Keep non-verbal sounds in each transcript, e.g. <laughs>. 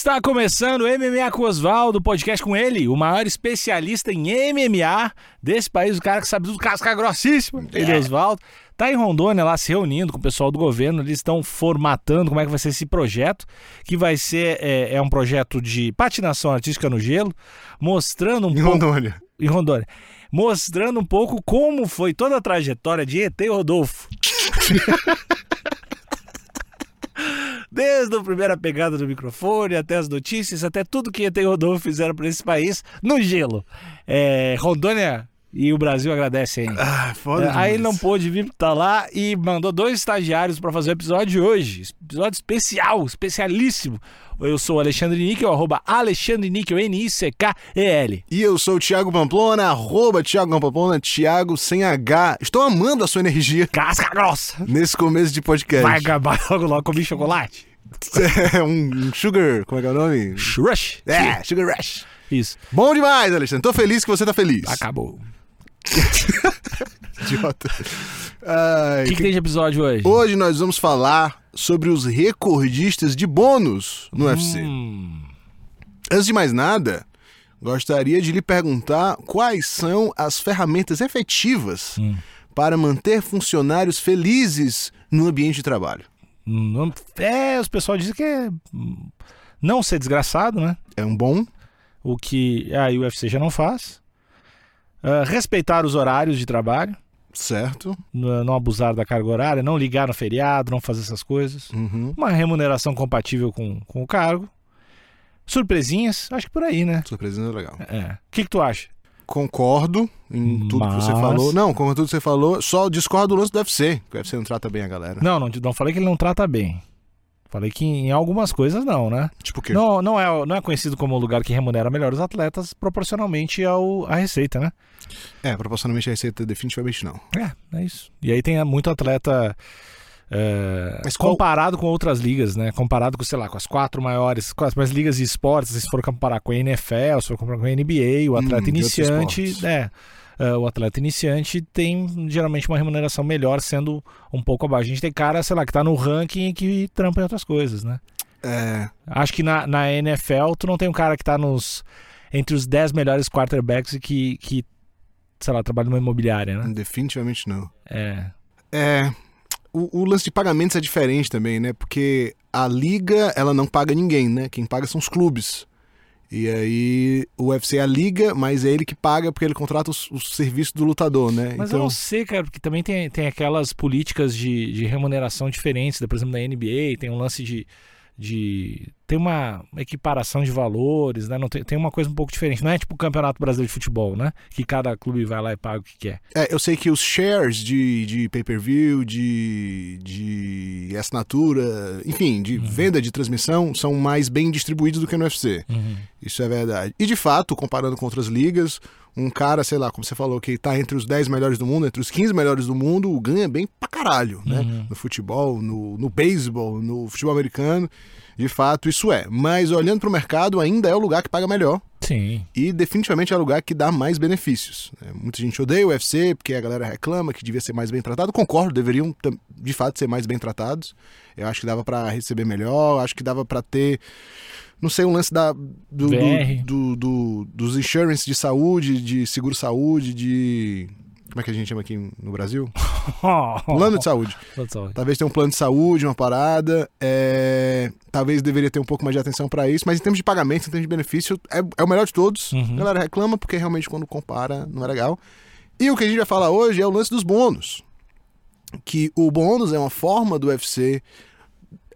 Está começando o MMA com Oswaldo, podcast com ele, o maior especialista em MMA desse país, o cara que sabe tudo, casca grossíssima, ele, Oswaldo. Tá em Rondônia lá se reunindo com o pessoal do governo, eles estão formatando como é que vai ser esse projeto, que vai ser, é, é um projeto de patinação artística no gelo, mostrando um Em pouco... Rondônia. Em Rondônia. Mostrando um pouco como foi toda a trajetória de ET Rodolfo. <laughs> Desde a primeira pegada do microfone, até as notícias, até tudo que ET e Rodolfo fizeram para esse país no gelo. É, Rondônia e o Brasil agradecem. hein? Ah, foda É, aí ele não pôde vir estar lá e mandou dois estagiários para fazer o episódio de hoje. Episódio especial, especialíssimo. Eu sou o Alexandre Níquel, arroba Alexandre Níquel, N-I-C-K-E-L. E eu sou o Thiago Pamplona, arroba Thiago Pamplona, Thiago sem H. Estou amando a sua energia Casca grossa! nesse começo de podcast. Vai acabar logo logo comer chocolate. <laughs> É um sugar, como é que é o nome? Rush. É, sugar rush. Isso. Bom demais, Alexandre. Tô feliz que você tá feliz. Acabou. <laughs> Idiota. O que, que tem de episódio hoje? Hoje nós vamos falar sobre os recordistas de bônus no UFC. Hum, Antes de mais nada, gostaria de lhe perguntar quais são as ferramentas efetivas Hum. para manter funcionários felizes no ambiente de trabalho. É, os pessoal dizem que é não ser desgraçado, né? É um bom? O que a UFC já não faz. Ah, respeitar os horários de trabalho. Certo. Não não abusar da carga horária, não ligar no feriado, não fazer essas coisas. Uhum. Uma remuneração compatível com, com o cargo. Surpresinhas, acho que por aí, né? Surpresa é legal. É. O que, que tu acha? Concordo em tudo que você Mas- falou. Não, em tudo que você falou. Só discordo do lance do UFC. que O UFC não trata bem a galera. Não, não, não falei que ele não trata bem. Falei que em algumas coisas não, né? Tipo o quê? Não, não, é, não é conhecido como o lugar que remunera melhor os atletas proporcionalmente ao, à receita, né? É, proporcionalmente a receita definitivamente não. É, é isso. E aí tem muito atleta é, Mas qual- comparado com outras ligas, né? Comparado com, sei lá, com as quatro maiores, com as mais ligas de esportes, se for comparar com a NFL, se for comparar com a NBA, o atleta Hum, de outros iniciante, esportes. é, é, o atleta iniciante tem geralmente uma remuneração melhor, sendo um pouco abaixo. A gente tem cara, sei lá, que tá no ranking e que trampa em outras coisas, né? É, Acho que na, na NFL tu não tem um cara que tá nos entre os 10 melhores quarterbacks e que, que sei lá, trabalha numa imobiliária, né? definitivamente não. É. É. O, o lance de pagamentos é diferente também, né? Porque a liga, ela não paga ninguém, né? Quem paga são os clubes. E aí o UFC é a liga, mas é ele que paga porque ele contrata os, os serviços do lutador, né? Mas eu não sei, cara, porque também tem, tem aquelas políticas de, de remuneração diferentes, né? por exemplo, na NBA, tem um lance de. de tem uma equiparação de valores, né? Não tem, tem uma coisa um pouco diferente. Não é tipo o Campeonato Brasileiro de Futebol, né? Que cada clube vai lá e paga o que quer. É, eu sei que os shares de, de pay-per-view, de, de assinatura, enfim, de venda de transmissão são mais bem distribuídos do que no UFC. Isso é verdade. E de fato, comparando com outras ligas, um cara, sei lá, como você falou, que tá entre os 10 melhores do mundo, entre os 15 melhores do mundo, ganha bem pra caralho, né? Uhum. No futebol, no, no beisebol, no futebol americano. De fato, isso é. Mas olhando pro mercado, ainda é o lugar que paga melhor. Sim. E definitivamente é o lugar que dá mais benefícios. né? Muita gente odeia o UFC porque a galera reclama que devia ser mais bem tratado. Concordo, deveriam de fato ser mais bem tratados. Eu acho que dava pra receber melhor, acho que dava pra ter, não sei, um lance da, do, do- do- dos insurance de saúde, de seguro-saúde, de. Como é que a gente chama aqui no Brasil? <laughs> Plano de saúde. Plano de saúde. Talvez tenha um plano de saúde, uma parada. é, Talvez deveria ter um pouco mais de atenção pra isso, mas em termos de pagamento, em termos de benefício, é, é o melhor de todos. Uhum. A galera reclama porque realmente quando compara não é legal. E o que a gente vai falar hoje é o lance dos bônus. Que o bônus é uma forma do UFC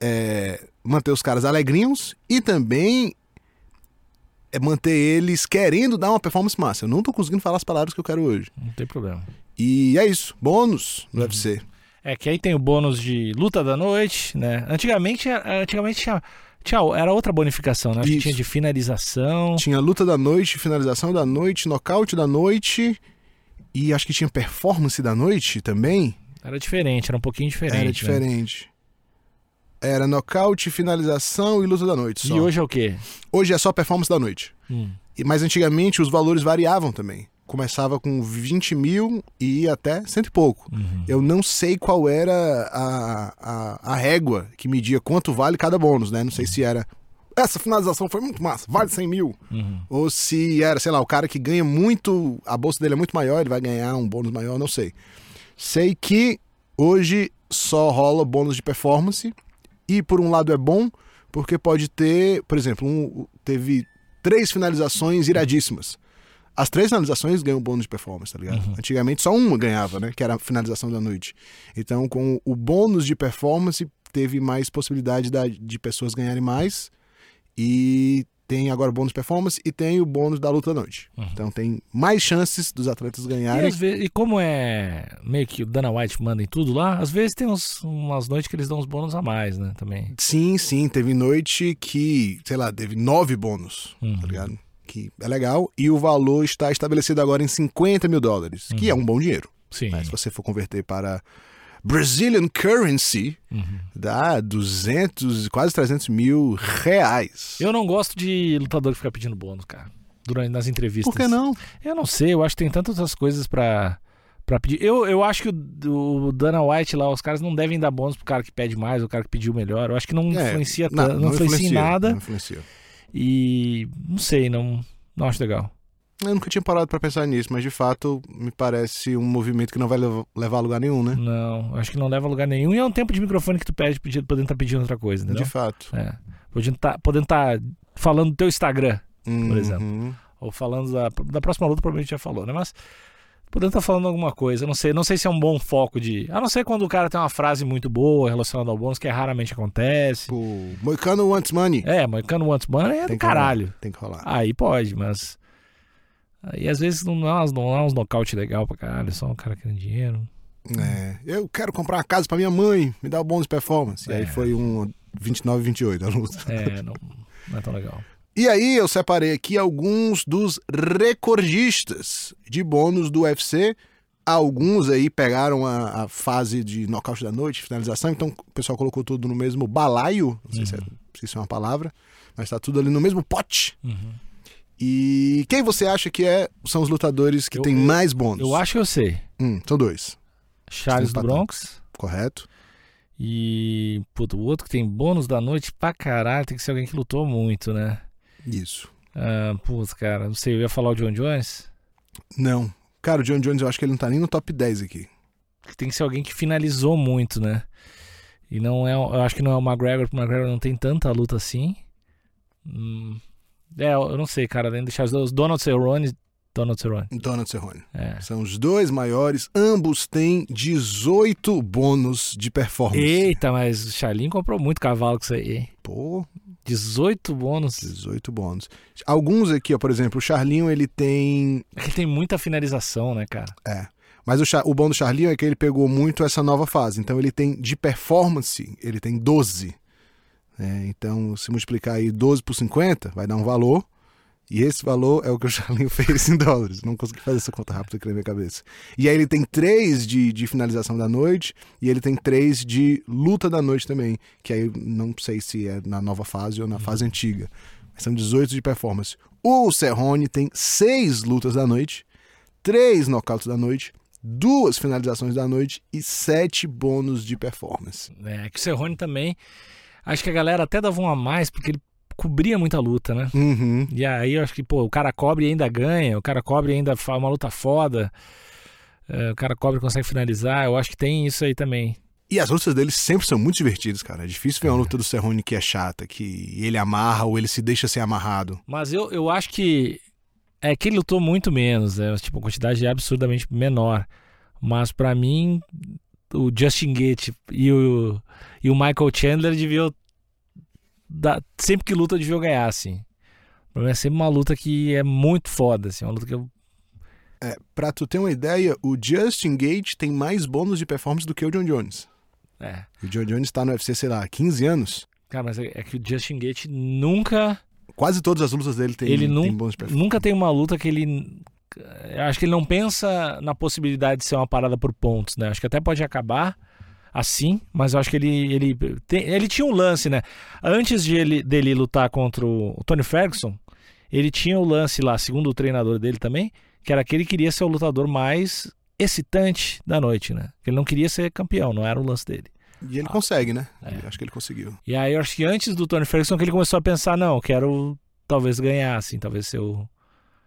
é, manter os caras alegrinhos e também é manter eles querendo dar uma performance massa. Eu não tô conseguindo falar as palavras que eu quero hoje. Não tem problema. E é isso, bônus no Uhum. UFC. É que aí tem o bônus de luta da noite, né? Antigamente, antigamente tinha, tinha era outra bonificação, né? Acho que tinha de finalização. Tinha luta da noite, finalização da noite, nocaute da noite e acho que tinha performance da noite também. Era diferente, era um pouquinho diferente. Era né? Era nocaute, finalização e luta da noite. Só. E hoje é o quê? Hoje é só performance da noite. Hum. E- Mas antigamente os valores variavam também. Começava com 20 mil e ia até cento e pouco. Uhum. Eu não sei qual era a, a, a régua que media quanto vale cada bônus, né? Não sei se era essa finalização foi muito massa, vale 100 mil. Uhum. Ou se era, sei lá, o cara que ganha muito, a bolsa dele é muito maior, ele vai ganhar um bônus maior, não sei. Sei que hoje só rola bônus de performance e por um lado é bom, porque pode ter, por exemplo, um, teve três finalizações iradíssimas. As três finalizações ganham bônus de performance, tá ligado? Uhum. Antigamente só uma ganhava, né? Que era a finalização da noite. Então, com o bônus de performance, teve mais possibilidade da- de pessoas ganharem mais. E tem agora o bônus performance e tem o bônus da luta da noite. Uhum. Então tem mais chances dos atletas E, ganharem. às vezes- e como é meio que o Dana White manda em tudo lá, às vezes tem uns, umas noites que eles dão uns bônus a mais, né? Também. Sim, sim, teve noite que, sei lá, teve nove bônus, Uhum. tá ligado? Que é legal. E o valor está estabelecido agora em 50 mil dólares, que é um bom dinheiro. Sim. né? Se você for converter para Brazilian currency, Uhum. dá 200, quase 300 mil reais. Eu não gosto de lutador que fica pedindo bônus, cara. Durante nas entrevistas. Por que não? Eu não sei, eu acho que tem tantas outras coisas pra, pra pedir. Eu, eu acho que o, o Dana White lá, os caras não devem dar bônus pro cara que pede mais, o cara que pediu melhor. Eu acho que não É, influencia tanto, não, influencia, em nada. Não influencia. E não sei, não, não acho legal. Eu nunca tinha parado pra pensar nisso, mas de fato me parece um movimento que não vai lev- levar a lugar nenhum, né? Não, acho que não leva a lugar nenhum. E é um tempo de microfone que tu pede, podendo estar pedindo outra coisa, entendeu? De fato. É. Podendo estar podendo tá falando do teu Instagram, Por exemplo. ou falando da, da próxima luta, provavelmente já falou, né? Mas podendo estar falando alguma coisa, não sei, não sei se é um bom foco de. A não ser quando o cara tem uma frase muito boa relacionada ao bônus, que raramente acontece. Pô, Moicano wants money. É, Moicano Wants Money é do Tem que caralho. rolar, Tem que rolar. Aí pode, mas. Aí às vezes não é uns, não é uns nocaute legal pra caralho, só um cara querendo dinheiro. É, eu quero comprar uma casa pra minha mãe, me dá o bônus de performance. E aí É. foi um 29 28 a luta. É, não, não é tão legal. E aí eu separei aqui alguns dos recordistas de bônus do UFC. Alguns aí pegaram a, a fase de nocaute da noite, finalização, então o pessoal colocou tudo no mesmo balaio, não sei se, é, se isso é uma palavra, mas tá tudo ali no mesmo pote. Uhum. E quem você acha que é, são os lutadores que Eu- têm mais bônus? Eu acho que eu sei. Hum, são dois, Charles do. Bronx. correto? E, puto, o outro que tem bônus da noite pra caralho tem que ser alguém que lutou muito, né? Isso. Ah, putz, cara, não sei, eu ia falar o John Jones. Não. Cara, o John Jones eu acho que ele não tá nem no top 10 aqui. Tem que ser alguém que finalizou muito, né? E não é, eu acho que não é o McGregor, porque o McGregor não tem tanta luta assim. Hum, é, eu não sei, cara, além de deixar os Donald Cerrone, Donald Cerrone. Donald Cerrone. É. São os dois maiores, ambos têm 18 bônus de performance. Eita, mas o Charlin comprou muito cavalo com isso aí, hein? Pô, 18 bônus. 18 bônus. Alguns aqui, ó, por exemplo, o Charlinho, ele tem... É que tem muita finalização, né, cara? É. Mas o, o bom do Charlinho é que ele pegou muito essa nova fase. Então ele tem, de performance, ele tem 12. É, então, se multiplicar aí 12 por 50, vai dar um valor. E esse valor é o que o <laughs> Charlinho fez em dólares. Não consegui fazer essa conta rápida aqui na minha cabeça. E aí ele tem 3 de, de finalização da noite e ele tem 3 de luta da noite também. Que aí não sei se é na nova fase ou na fase antiga. Mas são 18 de performance. O Cerrone tem 6 lutas da noite, 3 nocautes da noite, duas finalizações da noite e 7 bônus de performance. É, que o Cerrone também. Acho que a galera até dava um a mais, porque ele cobria muita luta, né? Uhum. E aí eu acho que, pô, o cara cobre e ainda ganha, o cara cobre e ainda faz uma luta foda, é, o cara cobre e consegue finalizar. Eu acho que tem isso aí também. E as lutas dele sempre são muito divertidas, cara. É difícil ver uma luta do Cerrone que é chata, que ele amarra ou ele se deixa ser amarrado. Mas eu, eu acho que é que ele lutou muito menos, né? Tipo, a quantidade é absurdamente menor. Mas pra mim, o Justin Gate e o, e o Michael Chandler deviam. dar- sempre que luta, deviam ganhar, assim. É sempre uma luta que é muito foda, assim. Uma luta que eu. É, pra tu ter uma ideia, o Justin Gate tem mais bônus de performance do que o John Jones. É. O John Jones tá no UFC, sei lá, há 15 anos. Cara, mas é, é que o Justin Gate nunca. Quase todas as lutas dele tem, Ele tem bônus de performance. Nunca tem uma luta que ele. Eu acho que ele não pensa na possibilidade de ser uma parada por pontos, né? Acho que até pode acabar assim, mas eu acho que ele. Ele, tem- ele tinha um lance, né? Antes de ele, dele lutar contra o Tony Ferguson, ele tinha o lance lá, segundo o treinador dele também, que era que ele queria ser o lutador mais excitante da noite, né? Que ele não queria ser campeão, não era o lance dele. E ele consegue, né? É. Acho que ele conseguiu. E aí eu acho que antes do Tony Ferguson que ele começou a pensar, não, quero talvez ganhar, assim, talvez ser o...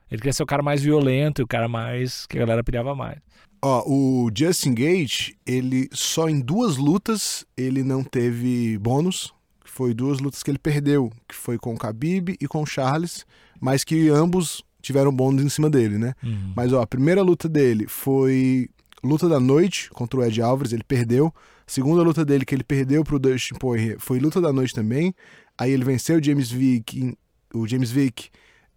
Ele queria ser o cara mais violento e o cara mais... que a galera pilhava mais. Ó, o Justin Gage, ele só em duas lutas ele não teve bônus. Foi duas lutas que ele perdeu, que foi com o Khabib e com o Charles, mas que ambos tiveram bônus em cima dele, né? Uhum. Mas ó, a primeira luta dele foi luta da noite contra o Ed Alvarez, ele perdeu. A segunda luta dele que ele perdeu pro Dustin Poirier foi luta da noite também. Aí ele venceu o James Vick, o James Vick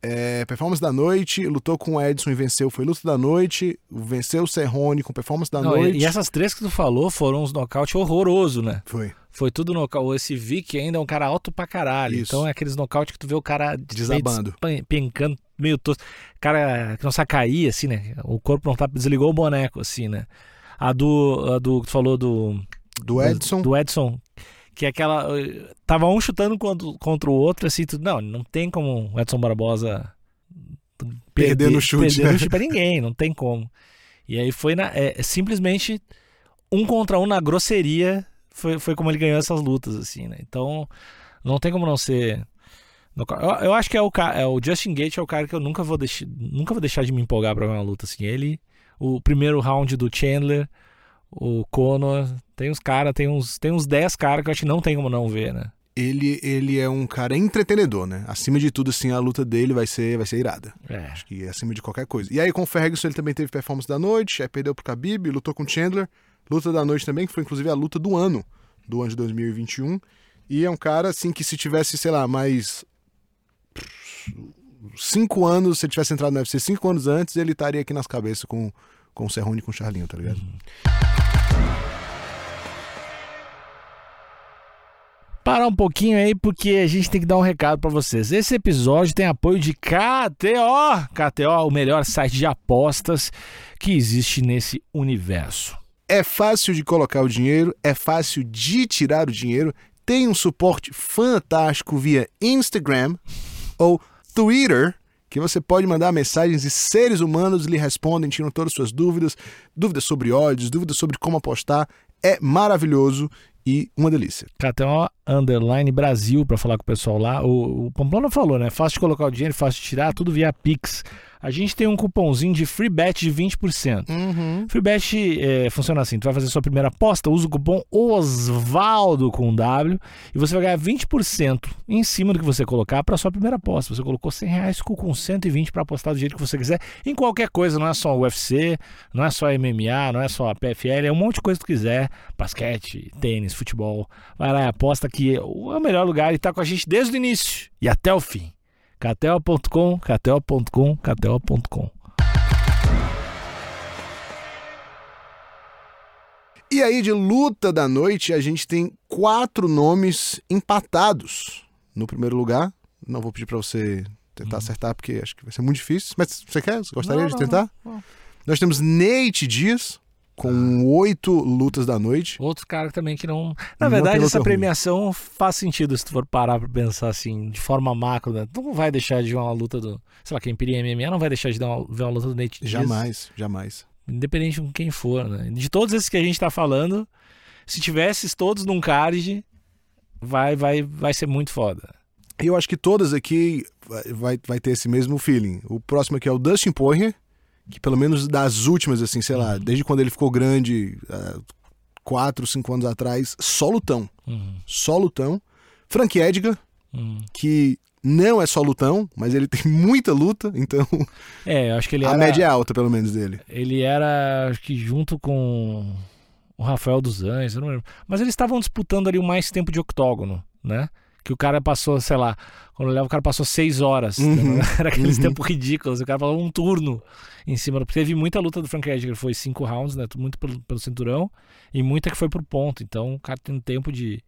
é, performance da noite, lutou com o Edson e venceu, foi luta da noite, venceu o Serrone com performance da Não, noite. E, essas três que tu falou foram uns nocaute horroroso, né? Foi. Foi tudo nocaute. Esse Vic ainda é um cara alto pra caralho. Isso. Então é aqueles nocaute que tu vê o cara desabando, pencando, meio tosco. Cara que não sabe cair, assim, né? O corpo não tá. Desligou o boneco, assim, né? A do. A do que tu falou do. Do Edson. Do Edson que é aquela. Tava um chutando contra, contra o outro, assim, tudo. Não, não tem como o Edson Barbosa perder, perder no chute. Perder no chute pra ninguém, não tem como. E aí foi na, é, simplesmente um contra um na grosseria. Foi, foi como ele ganhou essas lutas, assim, né? Então, não tem como não ser. Eu, eu acho que é o, é o Justin Gate é o cara que eu nunca vou deixar, nunca vou deixar de me empolgar pra ver uma luta assim. Ele, o primeiro round do Chandler, o Conor, tem uns caras, tem uns, tem uns 10 caras que eu acho que não tem como não ver, né? Ele, ele é um cara entretenedor, né? Acima de tudo, assim, a luta dele vai ser, vai ser irada. É. Acho que é acima de qualquer coisa. E aí com o Ferguson ele também teve performance da noite, aí perdeu pro Khabib, lutou com o Chandler. Luta da noite também, que foi inclusive a luta do ano, do ano de 2021. E é um cara, assim, que se tivesse, sei lá, mais cinco anos, se ele tivesse entrado no UFC cinco anos antes, ele estaria aqui nas cabeças com, com o Serrone e com o Charlinho, tá ligado? Uhum. Parar um pouquinho aí porque a gente tem que dar um recado para vocês. Esse episódio tem apoio de KTO. KTO, o melhor site de apostas que existe nesse universo. É fácil de colocar o dinheiro, é fácil de tirar o dinheiro, tem um suporte fantástico via Instagram ou Twitter que você pode mandar mensagens e seres humanos lhe respondem, tiram todas as suas dúvidas, dúvidas sobre odds, dúvidas sobre como apostar. É maravilhoso e uma delícia. KTO Underline Brasil para falar com o pessoal lá. O, o Pamplona falou, né? Fácil de colocar o dinheiro, fácil de tirar, tudo via Pix a gente tem um cupomzinho de free bet de 20%. Uhum. Free bet é, funciona assim: tu vai fazer sua primeira aposta, usa o cupom Osvaldo com W e você vai ganhar 20% em cima do que você colocar para sua primeira aposta. Você colocou 100 reais, ficou com 120 para apostar do jeito que você quiser em qualquer coisa, não é só UFC, não é só MMA, não é só a PFL, é um monte de coisa que tu quiser: basquete, tênis, futebol. Vai lá e aposta que é o melhor lugar e tá com a gente desde o início e até o fim. KTO.com, KTO.com, KTO.com. E aí, de luta da noite, a gente tem quatro nomes empatados no primeiro lugar. Não vou pedir para você tentar hum. acertar, porque acho que vai ser muito difícil. Mas você quer? Você gostaria não, de tentar? Não, não. Nós temos Nate Dias, com oito lutas da noite. Outro cara também que não. Na não verdade, essa premiação ruim. faz sentido se tu for parar pra pensar assim, de forma macro, né? Tu não vai deixar de ver uma luta do. Sei lá, quem piria MMA não vai deixar de ver uma luta do Nate Diaz. Jamais, jamais. Independente de quem for, né? De todos esses que a gente tá falando, se tivesses todos num card, vai, vai, vai ser muito foda. E eu acho que todas aqui vai, vai ter esse mesmo feeling. O próximo aqui é o Dustin Poirier que pelo menos das últimas, assim, sei lá, uhum. desde quando ele ficou grande, uh, quatro, cinco anos atrás, só lutão. Uhum. Só lutão. Frank Edgar, uhum. que não é só lutão, mas ele <laughs> tem muita luta, então. É, eu acho que ele A era... média é alta, pelo menos, dele. Ele era, acho que junto com o Rafael dos Anjos, eu não lembro. Mas eles estavam disputando ali o mais tempo de octógono, né? Que o cara passou, sei lá, quando eu levo, o cara passou seis horas. Uhum. Né? <laughs> Era aqueles uhum. tempos ridículos. O cara falou um turno em cima. Teve muita luta do Frank Edgar, foi cinco rounds, né? Muito pelo, pelo cinturão. E muita que foi por ponto. Então o cara tem tempo de.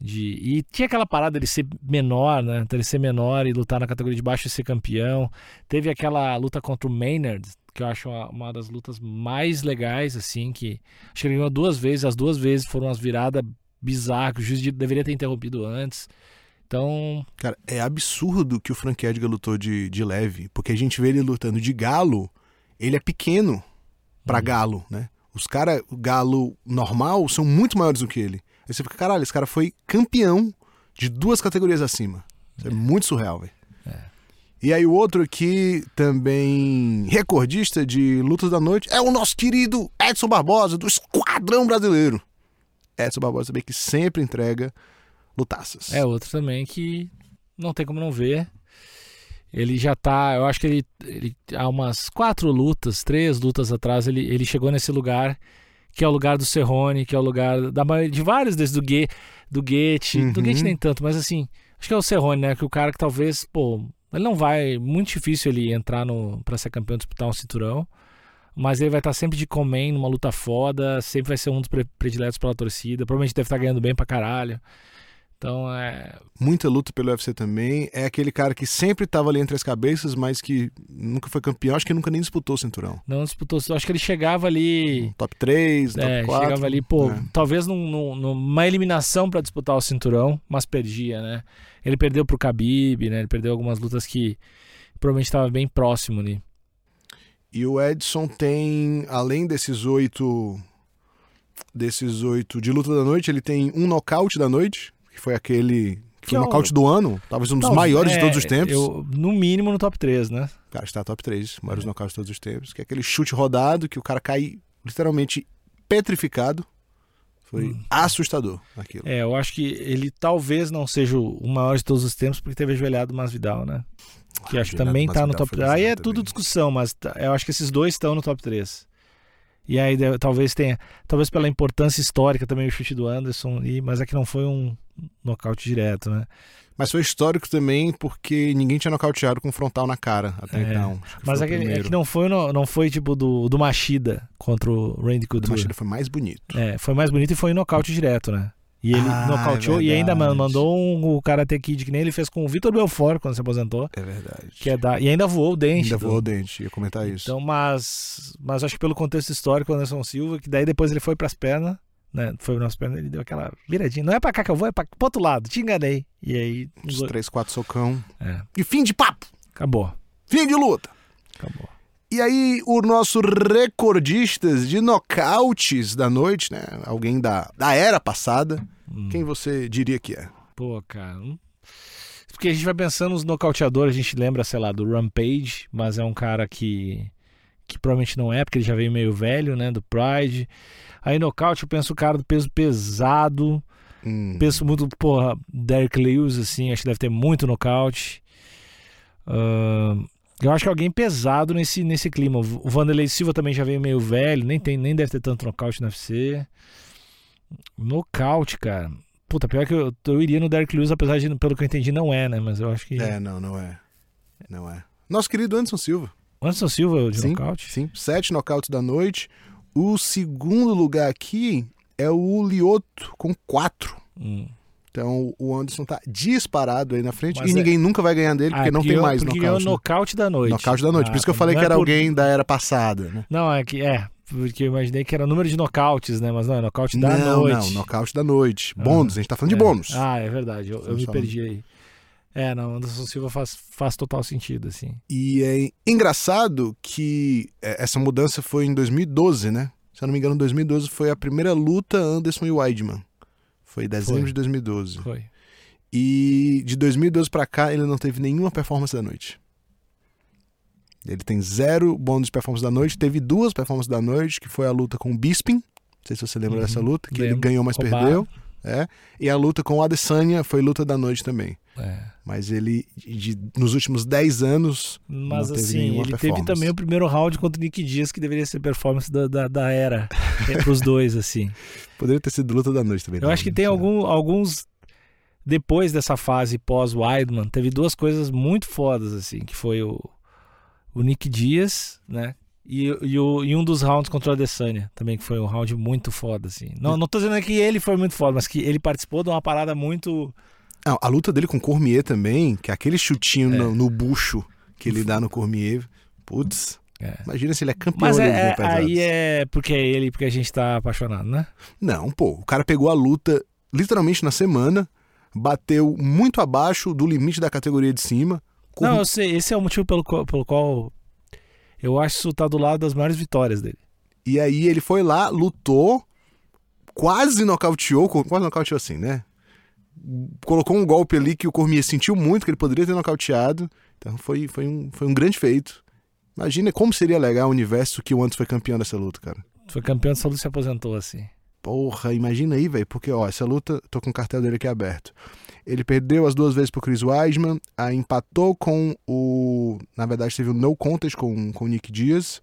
De... E tinha aquela parada dele ser menor, né? Ele ser menor e lutar na categoria de baixo e ser campeão. Teve aquela luta contra o Maynard, que eu acho uma, uma das lutas mais legais, assim, que acho que ele ganhou duas vezes, as duas vezes foram umas viradas bizarro, que o juiz deveria ter interrompido antes. Então. Cara, é absurdo que o Frank Edgar lutou de, de leve, porque a gente vê ele lutando de galo, ele é pequeno para uhum. galo, né? Os caras, galo normal, são muito maiores do que ele. Aí você fica, caralho, esse cara foi campeão de duas categorias acima. Isso é, muito surreal, velho. E aí o outro aqui, também recordista de lutas da noite, é o nosso querido Edson Barbosa, do Esquadrão Brasileiro. Edson Barbosa também que sempre entrega lutaças. É outro também que não tem como não ver. Ele já tá, eu acho que ele, ele há umas quatro lutas, três lutas atrás, ele, ele chegou nesse lugar que é o lugar do Serrone, que é o lugar da de vários desses do Gue, do Goethe, uhum. do Goethe nem tanto, mas assim, acho que é o Serrone, né, que o cara que talvez, pô, ele não vai. Muito difícil ele entrar no para ser campeão disputar um cinturão. Mas ele vai estar sempre de comem numa luta foda. Sempre vai ser um dos prediletos pela torcida. Provavelmente deve estar ganhando bem pra caralho. Então é. Muita luta pelo UFC também. É aquele cara que sempre estava ali entre as cabeças, mas que nunca foi campeão. Acho que nunca nem disputou o cinturão. Não disputou. Acho que ele chegava ali. Top 3, top é, 4. Chegava ali, pô, é. talvez num, num, numa eliminação para disputar o cinturão, mas perdia, né? Ele perdeu pro Khabib, né? Ele perdeu algumas lutas que provavelmente estava bem próximo ali. E o Edson tem, além desses oito desses oito de luta da noite, ele tem um nocaute da noite, que foi aquele que foi o nocaute do ano, talvez um dos Não, maiores é, de todos os tempos. Eu, no mínimo no top 3, né? Cara, está top 3, maiores é. nocautes de todos os tempos, que é aquele chute rodado que o cara cai literalmente petrificado foi hum. assustador aquilo. É, eu acho que ele talvez não seja o maior de todos os tempos, porque teve ajoelhado Masvidal, né? Que ah, acho que também tá no top 3. Aí é tudo discussão, mas tá, eu acho que esses dois estão no top 3. E aí talvez tenha, talvez pela importância histórica também o chute do Anderson, e, mas é que não foi um nocaute direto, né? Mas foi histórico também porque ninguém tinha nocauteado com frontal na cara até é. então. Mas é que, é que, não foi não foi tipo do, do Machida contra o Randy Couture. O Machida foi mais bonito. É, foi mais bonito e foi nocaute direto, né? E ele ah, nocauteou é e ainda mandou um, o Karate Kid que nem ele fez com o Vitor Belfort quando se aposentou. É verdade. Que é da, e ainda voou o dente. Ainda do... voou o dente, ia comentar isso. Então, mas, mas acho que pelo contexto histórico, o Anderson Silva, que daí depois ele foi pras pernas né? Foi o nosso perna, ele deu aquela viradinha. Não é pra cá que eu vou, é pra, pro outro lado. Te enganei. E aí. Uns três, quatro socão. É. E fim de papo. Acabou. Fim de luta. Acabou. E aí, o nosso recordistas de nocautes da noite, né? Alguém da, da era passada. Hum. Quem você diria que é? Pô, cara. Porque a gente vai pensando nos nocauteadores, a gente lembra, sei lá, do Rampage, mas é um cara que. que provavelmente não é, porque ele já veio meio velho, né? Do Pride. Aí nocaute eu penso o cara do peso pesado. Hum. Penso muito, porra, Derek Lewis, assim, acho que deve ter muito nocaute. Uh, eu acho que alguém pesado nesse, nesse clima. O Vanderlei Silva também já veio meio velho, nem, tem, nem deve ter tanto nocaute no UFC. Nocaute, cara. Puta, pior que eu, eu iria no Derek Lewis, apesar de, pelo que eu entendi, não é, né? Mas eu acho que. É, não, não é. Não é. Nosso querido Anderson Silva. Anderson Silva de sim, nocaute? Sim, sete nocautes da noite. O segundo lugar aqui é o Lioto, com quatro. Hum. Então o Anderson tá disparado aí na frente Mas e é... ninguém nunca vai ganhar dele porque ah, não tem mais porque nocaute. é o nocaute da noite. Nocaute da noite. Ah, por isso que eu falei que era é por... alguém da era passada, né? Não, é que é. Porque eu imaginei que era número de nocautes, né? Mas não, é nocaute da não, noite. Não, nocaute da noite. Bônus, ah, a gente tá falando é. de bônus. Ah, é verdade. Eu, eu me perdi aí. É, não, Anderson Silva faz, faz total sentido, assim. E é engraçado que é, essa mudança foi em 2012, né? Se eu não me engano, 2012 foi a primeira luta Anderson e Weidman. Foi em dezembro foi. de 2012. Foi. E de 2012 para cá ele não teve nenhuma performance da noite. Ele tem zero bônus de performance da noite. Teve duas performances da noite, que foi a luta com o Bisping. Não sei se você lembra uhum. dessa luta, que Lembro. ele ganhou, mas Roubar. perdeu. É. E a luta com o Adesanya foi luta da noite também. É. Mas ele, de, nos últimos 10 anos. Mas assim, ele teve também o primeiro round contra o Nick Dias, que deveria ser performance da, da, da era. <laughs> é, pros dois, assim. Poderia ter sido luta da noite também. Eu acho que tem algum, alguns. Depois dessa fase pós-Weidman, teve duas coisas muito fodas, assim, que foi o, o Nick Dias, né? E, e, o, e um dos rounds contra o Adesanya também, que foi um round muito foda, assim. Não, não tô dizendo que ele foi muito foda, mas que ele participou de uma parada muito. Ah, a luta dele com o Cormier também, que é aquele chutinho é. no, no, bucho que ele dá no Cormier. Putz. É. Imagina se ele é campeão Mas é, é aí é porque é ele, porque a gente tá apaixonado, né? Não, pô. O cara pegou a luta literalmente na semana, bateu muito abaixo do limite da categoria de cima. Não, eu sei. Esse é o motivo pelo, pelo qual eu acho que isso tá do lado das maiores vitórias dele. E aí ele foi lá, lutou, quase nocauteou, quase nocauteou assim, né? Colocou um golpe ali que o Cormier sentiu muito, que ele poderia ter nocauteado. Então foi, foi, um, foi um grande feito. Imagina como seria legal o universo que o Anderson foi campeão dessa luta, cara. Foi campeão dessa luta e se aposentou assim. Porra, imagina aí, velho. Porque, ó, essa luta, tô com o cartel dele aqui aberto. Ele perdeu as duas vezes pro Chris Weisman, aí empatou com o. Na verdade, teve um no contest com, com o Nick Diaz.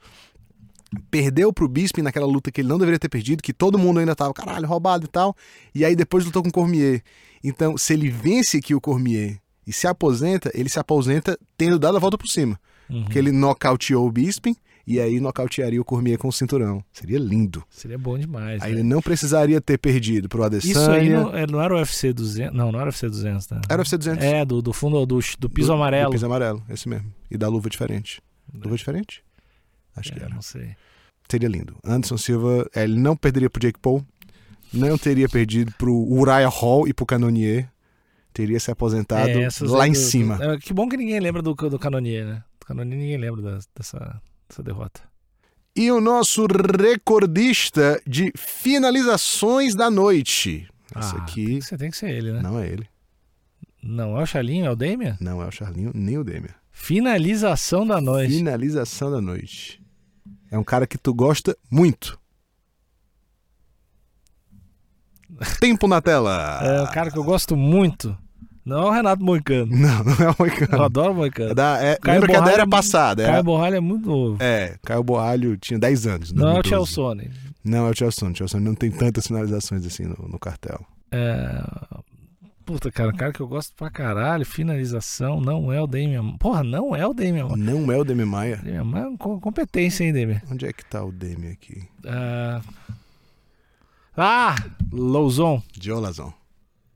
Perdeu pro Bisping naquela luta que ele não deveria ter perdido, que todo mundo ainda tava, caralho, roubado e tal. E aí depois lutou com o Cormier. Então, se ele vence aqui o Cormier e se aposenta, ele se aposenta tendo dado a volta por cima. Uhum. Porque ele nocauteou o Bisping e aí nocautearia o Cormier com o cinturão. Seria lindo. Seria bom demais. Aí né? ele não precisaria ter perdido pro Adesanya. Isso aí não, é, não era o UFC 200. Não, não era o UFC 200, tá? Era o UFC 200. É, do, do fundo do, do piso Do- amarelo. Do piso amarelo, esse mesmo. E da luva diferente. Luva diferente? Acho que É, era. não sei. Seria lindo. Anderson Silva, é, ele não perderia pro Jake Paul. Não teria perdido pro Uriah Hall e pro Canonier. Teria se aposentado É, lá em do- cima. é, que bom que ninguém lembra do, do Canonier, né? Do Canonier ninguém lembra dessa, dessa derrota. E o nosso recordista de finalizações da noite. Essa Ah, aqui tem que ser- tem que ser ele, né? não é ele. Não é o Charlinho, é o Damian? Não é o Charlinho, nem o Demian. Finalização da noite. Finalização da noite. É um cara que tu gosta muito. Tempo na tela. É um cara que eu gosto muito. Não é o Renato Moicano. Não, não é o Eu Moicano. adoro o É Moicano. da, é, lembra que é da Borralho era é passada. É, Caio Borralho é muito novo. é, Caio Borralho tinha 10 anos. não é o 2012. Chelsone. Não é o Chelsea. O Chelsea não tem tantas finalizações assim no, no cartel. É... Puta, cara, um cara que eu gosto pra caralho. Finalização, não é o Damian. Porra, não é o Damian. Não é o Demi Maia. Damian Maia é uma co- competência, hein, Damian? Onde é que tá o Demi aqui? Ah, Ah, Louzon. Joe Lazon.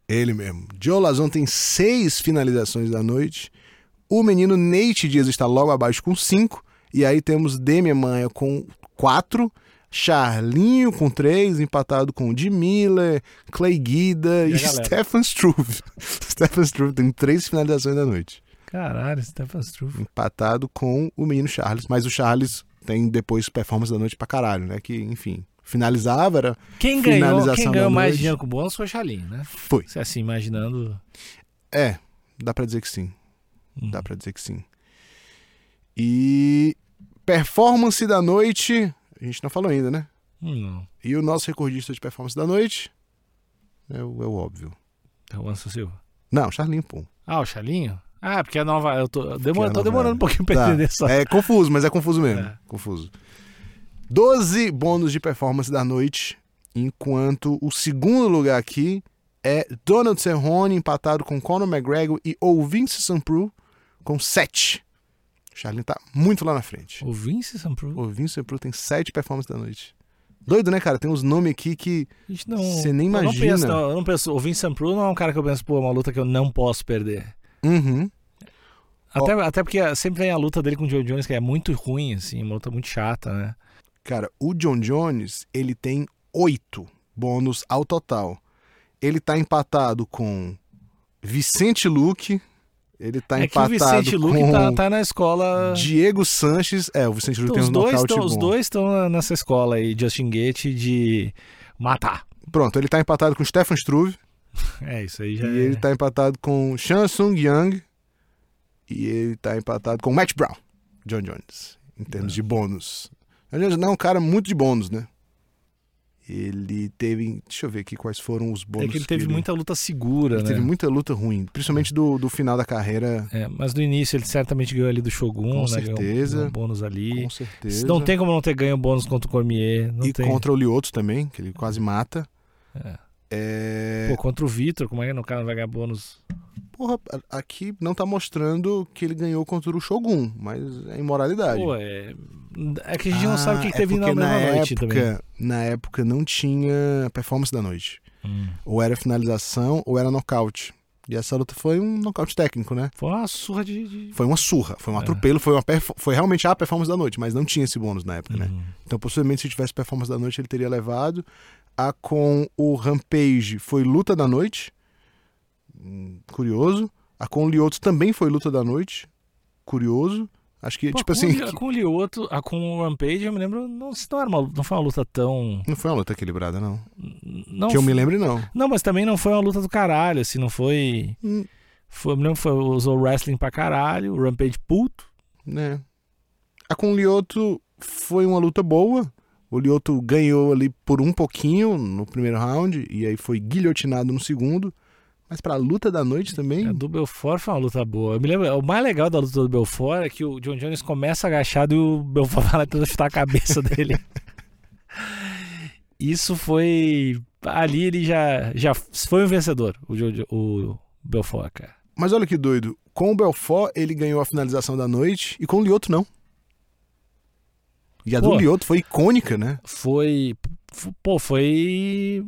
Ele mesmo. Joe Lazon tem seis finalizações da noite. O menino Nate Dias está logo abaixo com cinco. E aí temos Demian Maia com quatro. Charlinho com três, empatado com o de Miller, Clay Guida E e? Stefan Struve. <laughs> Stefan Struve tem três finalizações da noite. Caralho, Stefan Struve. Empatado com o menino Charles. Mas o Charles tem depois performance da noite pra caralho, né? Que, enfim, finalizava, era. Quem ganhou, quem ganhou mais noite. dinheiro com o bônus foi o Chalinho, né? Foi. Você assim, imaginando. É, dá pra dizer que sim. Hum. Dá pra dizer que sim. E performance da noite, a gente não falou ainda, né? Hum, não. E o nosso recordista de performance da noite é o, é o óbvio. É o Anderson Silva. Não, Charlinho, pô. Ah, o Chalinho? Ah, porque a nova. Eu tô, demora, a tô demorando um pouquinho pra Tá. entender só. É confuso, mas é confuso mesmo. É. Confuso. 12 bônus de performance da noite, enquanto o segundo lugar aqui é Donald Cerrone empatado com Conor McGregor e o Vince Sampru com 7. O Charlinho tá muito lá na frente. O Vince Sampru. O Vince Sampru tem 7 performances da noite. Doido, né, cara? Tem uns nomes aqui que. Você nem eu Não imagina. penso, não, eu não penso. O Vince Sampru não é um cara que eu penso, pô, é uma luta que eu não posso perder. Uhum. Até, até porque sempre vem a luta dele com o Joe Jones, que é muito ruim, assim, uma luta muito chata, né? Cara, o John Jones, ele tem 8 bônus ao total. Ele tá empatado com Vicente Luque. Ele tá é que o empatado Vicente Luque com tá, tá na escola. Diego Sanches. É, o Vicente Luque Então, os, tem um dois tão, os dois estão nessa escola aí, Justin Gate, de matar. Pronto, ele tá empatado com Stefan Struve. <laughs> É, isso aí já E é. ele tá empatado com Shansung Young. E ele tá empatado com Matt Brown. John Jones. Em termos de bônus. Não é um cara muito de bônus, né? Ele teve. Deixa eu ver aqui quais foram os bônus. É que ele teve muita luta segura, Ele né? teve muita luta ruim, principalmente do, do final da carreira, É, mas no início ele certamente ganhou ali do Shogun, Com né? Um- certeza. ganhou um bônus ali. com certeza. Não tem como não ter ganho bônus contra o Cormier. Não e tem. contra o Lioto também, que ele quase mata. É. É... Pô, contra o Vitor, como é que o cara não vai ganhar bônus? Porra, aqui não tá mostrando que ele ganhou contra o Shogun, mas é imoralidade. Pô, é. É que a gente não sabe o que, que Ah, teve é na porque mesma noite época, também. Na época não tinha performance da noite. Hum. Ou era finalização ou era nocaute. E essa luta foi um nocaute técnico, né? Foi uma surra de. de- Foi uma surra, foi um É. atropelo, foi, uma foi realmente a performance da noite, mas não tinha esse bônus na época, né? Uhum. Então, possivelmente, se tivesse performance da noite, ele teria levado. A com o Rampage foi luta da noite. Hum, Curioso. A com o Lioto também foi luta da noite. Curioso. Acho que, Pô, tipo com assim, o Com o Lioto, ah, com o Rampage, eu me lembro, não, não, era uma, não foi uma luta tão... não foi uma luta equilibrada, não. Não, que eu me lembre, não. Não, mas também não foi uma luta do caralho, assim, não foi... Hum, foi eu me lembro foi, usou wrestling pra caralho, o Rampage puto. né. A com o Lioto foi uma luta boa. O Lioto ganhou ali por um pouquinho no primeiro round e aí foi guilhotinado no segundo. Mas pra luta da noite também. A do Belfort foi uma luta boa. Eu me lembro, o mais legal da luta do Belfort é que o John Jones começa agachado e o Belfort <laughs> vai lá tentar chutar a cabeça dele. <laughs> Isso foi. Ali ele já, já foi um vencedor, o, John- o Belfort, cara. Mas olha que doido. Com o Belfort, ele ganhou a finalização da noite e com o Lioto não. E a Pô. do Lioto foi icônica, né? Foi. Pô, foi.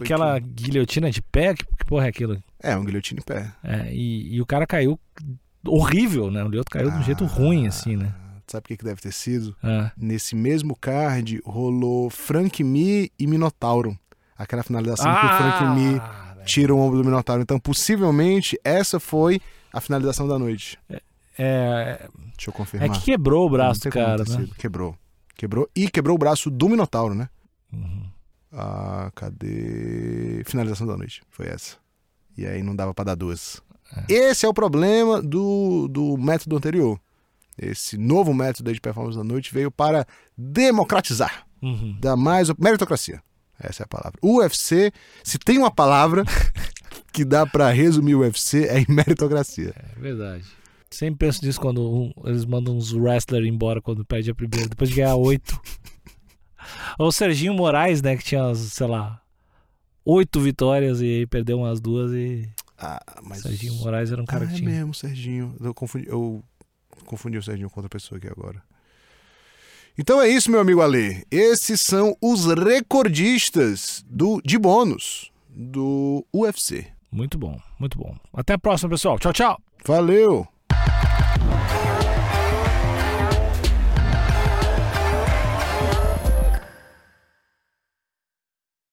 Aquela que- guilhotina de pé. Que, que porra é aquilo? É, um guilhotine em pé. É, e, e o cara caiu horrível, né? O Lioto caiu de um jeito Ah. ruim, assim, né? Sabe o que, que deve ter sido? É. Nesse mesmo card rolou Frank Me e Minotauro. Aquela finalização que o Frank Me velho. tira o ombro do Minotauro. Então, possivelmente, essa foi a finalização da noite. É, Deixa eu é confirmar. que quebrou o braço do cara, né? Quebrou. Quebrou. E quebrou o braço do Minotauro, né? Uhum. Ah, cadê? Finalização da noite. Foi essa. E aí não dava pra dar duas. Esse é o problema do, do método anterior. Esse novo método de performance da noite veio para democratizar, Uhum. dar mais meritocracia. Essa é a palavra. O UFC, se tem uma palavra <laughs> que dá pra resumir o UFC, é meritocracia. É verdade. Sempre penso nisso quando um- eles mandam uns wrestlers embora quando perde a primeira, depois de ganhar oito. <laughs> Ou o Serginho Moraes, né, que tinha, sei lá, oito vitórias e aí perdeu umas duas e. Ah, mas. Serginho Moraes era um cara ah, que é tinha. mesmo, Serginho. Eu confundi, eu confundi o Serginho com outra pessoa aqui agora. Então é isso, meu amigo Ale. Esses são os recordistas do, de bônus do UFC. Muito bom, muito bom. Até a próxima, pessoal. Tchau, tchau. Valeu!